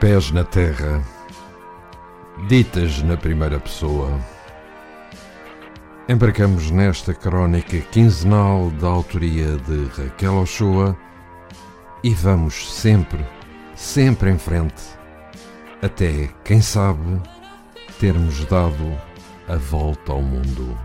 Pés na terra, ditas na primeira pessoa. Embarcamos nesta crónica quinzenal da autoria de Raquel Ochoa e vamos sempre, sempre em frente, até, quem sabe, termos dado a volta ao mundo.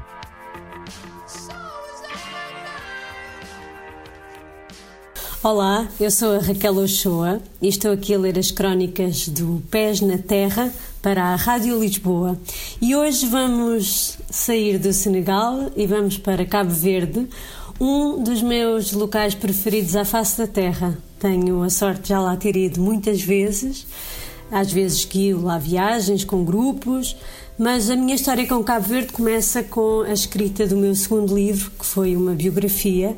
Olá, eu sou a Raquel Ochoa e estou aqui a ler as crónicas do Pés na Terra para a Rádio Lisboa. E hoje vamos sair do Senegal e vamos para Cabo Verde, um dos meus locais preferidos à face da Terra. Tenho a sorte de já lá ter ido muitas vezes, às vezes guio lá viagens com grupos, mas a minha história com Cabo Verde começa com a escrita do meu segundo livro, que foi uma biografia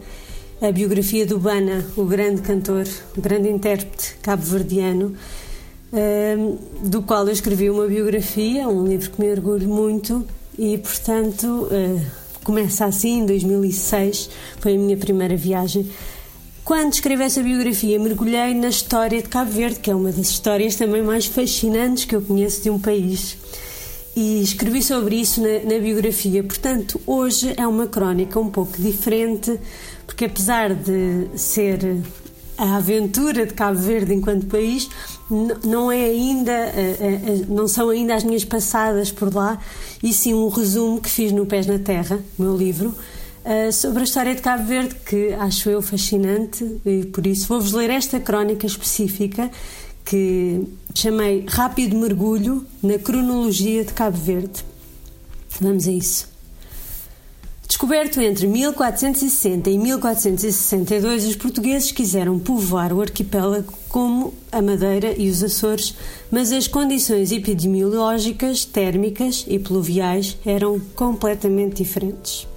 a biografia do Bana, o grande cantor, o grande intérprete cabo-verdiano, ehm, do qual eu escrevi uma biografia, um livro que me orgulho muito e, portanto, eh, começa assim, em 2006, foi a minha primeira viagem. Quando escrevi essa biografia, mergulhei na história de Cabo Verde, que é uma das histórias também mais fascinantes que eu conheço de um país. E escrevi sobre isso na, na biografia. Portanto, hoje é uma crónica um pouco diferente, porque apesar de ser a aventura de Cabo Verde enquanto país não é ainda eh, eh, eh, não são ainda as minhas passadas por lá e sim um resumo que fiz no Pés na Terra, meu livro, sobre a história de Cabo Verde que acho eu fascinante e por isso vou-vos ler esta crónica específica que chamei Rápido Mergulho na cronologia de Cabo Verde. Vamos a isso. Descoberto entre 1460 e 1462, os portugueses quiseram povoar o arquipélago como a Madeira e os Açores, mas as condições epidemiológicas, térmicas e pluviais eram completamente diferentes.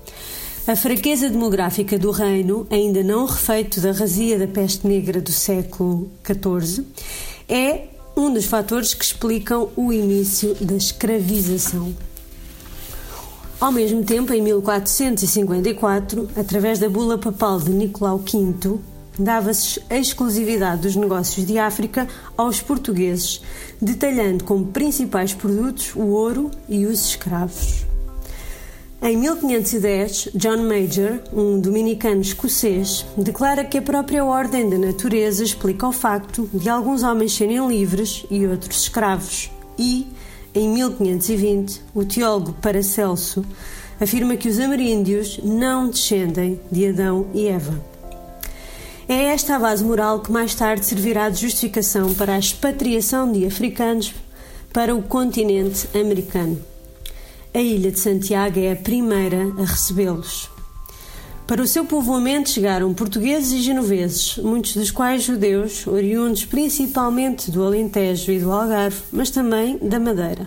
A fraqueza demográfica do reino, ainda não refeito da razia da peste negra do século XIV, é um dos fatores que explicam o início da escravização. Ao mesmo tempo, em 1454, através da bula papal de Nicolau V, dava-se a exclusividade dos negócios de África aos portugueses, detalhando como principais produtos o ouro e os escravos. Em 1510, John Major, um dominicano escocês, declara que a própria ordem da natureza explica o facto de alguns homens serem livres e outros escravos, e, em 1520, o teólogo Paracelso afirma que os ameríndios não descendem de Adão e Eva. É esta a base moral que mais tarde servirá de justificação para a expatriação de africanos para o continente americano. A ilha de Santiago é a primeira a recebê-los. Para o seu povoamento chegaram portugueses e genoveses, muitos dos quais judeus, oriundos principalmente do Alentejo e do Algarve, mas também da Madeira.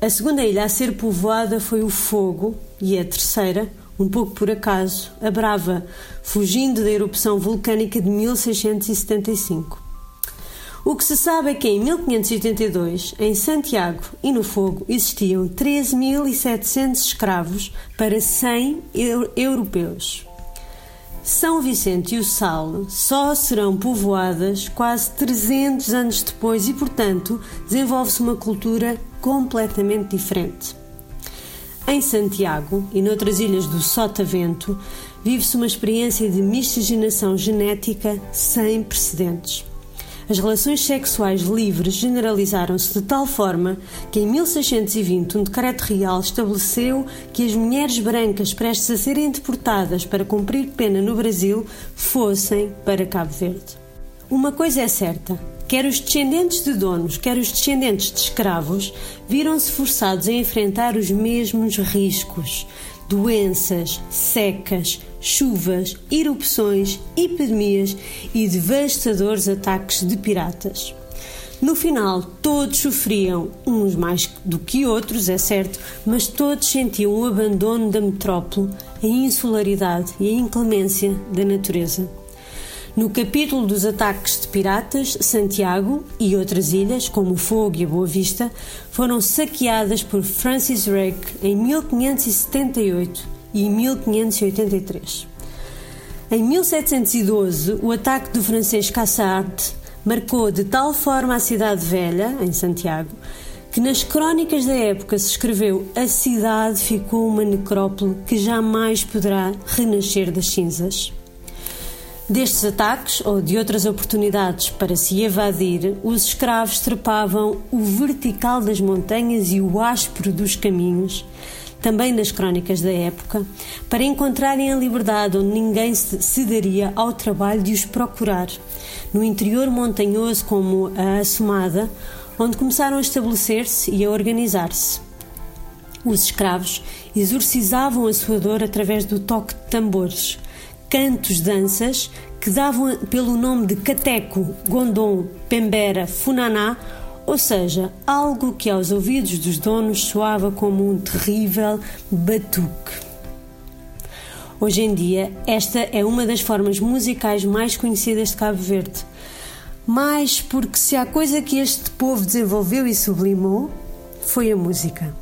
A segunda ilha a ser povoada foi o Fogo e a terceira, um pouco por acaso, a Brava, fugindo da erupção vulcânica de 1675. O que se sabe é que em 1582, em Santiago e no Fogo, existiam 13.700 escravos para 100 europeus. São Vicente e o Sal só serão povoadas quase 300 anos depois e, portanto, desenvolve-se uma cultura completamente diferente. Em Santiago e noutras ilhas do Sotavento, vive-se uma experiência de miscigenação genética sem precedentes. As relações sexuais livres generalizaram-se de tal forma que em 1620 um decreto real estabeleceu que as mulheres brancas prestes a serem deportadas para cumprir pena no Brasil fossem para Cabo Verde. Uma coisa é certa: quer os descendentes de donos, quer os descendentes de escravos, viram-se forçados a enfrentar os mesmos riscos doenças, secas, chuvas, erupções, epidemias e devastadores ataques de piratas. No final, todos sofriam, uns mais do que outros, é certo, mas todos sentiam o abandono da metrópole, a insularidade e a inclemência da natureza. No capítulo dos ataques de piratas, Santiago e outras ilhas, como Fogo e a Boa Vista, foram saqueadas por Francis Drake em 1578 e 1583. Em 1712, o ataque do francês Cassard marcou de tal forma a cidade velha, em Santiago, que nas crónicas da época se escreveu a cidade ficou uma necrópole que jamais poderá renascer das cinzas. Destes ataques ou de outras oportunidades para se evadir, os escravos trepavam o vertical das montanhas e o áspero dos caminhos, também nas crónicas da época, para encontrarem a liberdade onde ninguém se daria ao trabalho de os procurar, no interior montanhoso como a Assomada, onde começaram a estabelecer-se e a organizar-se. Os escravos exorcizavam a sua dor através do toque de tambores, cantos, danças que davam pelo nome de cateco, gondom, pembera, funaná, ou seja, algo que aos ouvidos dos donos soava como um terrível batuque. Hoje em dia, esta é uma das formas musicais mais conhecidas de Cabo Verde mas porque se há coisa que este povo desenvolveu e sublimou, foi a música.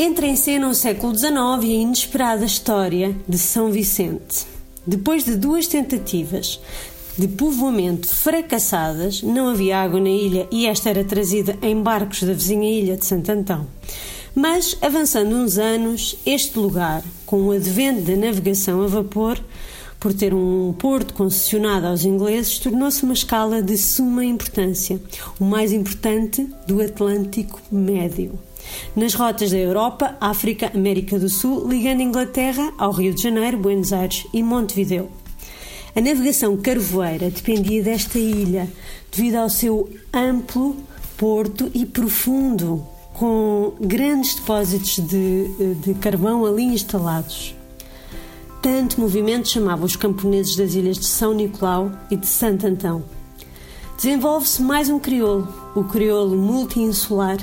Entra em cena o século XIX e a inesperada história de São Vicente. Depois de duas tentativas de povoamento fracassadas, não havia água na ilha e esta era trazida em barcos da vizinha ilha de Santo Antão. Mas, avançando uns anos, este lugar, com o advento da navegação a vapor, por ter um porto concessionado aos ingleses, tornou-se uma escala de suma importância, o mais importante do Atlântico Médio. Nas rotas da Europa, África, América do Sul, ligando Inglaterra ao Rio de Janeiro, Buenos Aires e Montevideo. A navegação carvoeira dependia desta ilha, devido ao seu amplo porto e profundo, com grandes depósitos de, de carvão ali instalados tanto movimento chamava os camponeses das ilhas de São Nicolau e de Santo Antão. Desenvolve-se mais um crioulo, o crioulo multi-insular,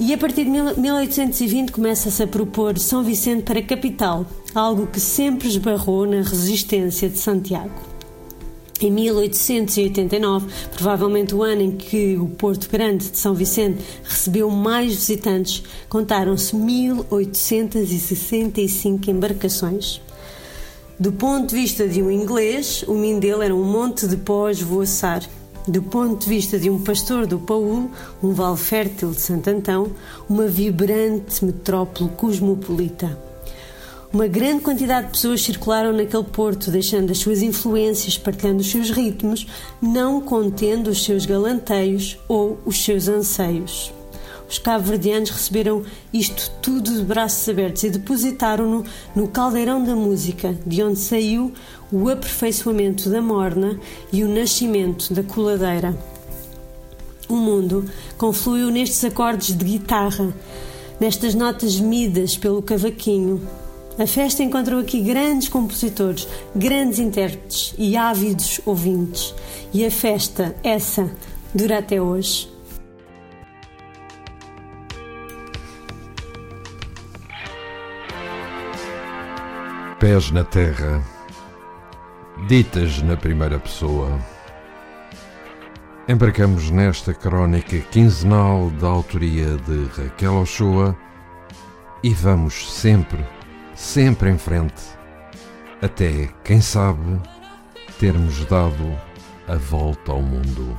e a partir de 1820 começa-se a propor São Vicente para capital, algo que sempre esbarrou na resistência de Santiago. Em 1889, provavelmente o ano em que o Porto Grande de São Vicente recebeu mais visitantes, contaram-se 1865 embarcações. Do ponto de vista de um inglês, o Mindelo era um monte de pó a esvoaçar. Do ponto de vista de um pastor do Paul, um vale fértil de Santo Antão, uma vibrante metrópole cosmopolita. Uma grande quantidade de pessoas circularam naquele porto, deixando as suas influências, partilhando os seus ritmos, não contendo os seus galanteios ou os seus anseios. Os cabo-verdianos receberam isto tudo de braços abertos e depositaram-no no caldeirão da música, de onde saiu o aperfeiçoamento da morna e o nascimento da coladeira. O mundo confluiu nestes acordes de guitarra, nestas notas midas pelo cavaquinho. A festa encontrou aqui grandes compositores, grandes intérpretes e ávidos ouvintes. E a festa, essa, dura até hoje. Pés na terra, ditas na primeira pessoa. Embarcamos nesta crónica quinzenal da autoria de Raquel Ochoa e vamos sempre, sempre em frente, até, quem sabe, termos dado a volta ao mundo.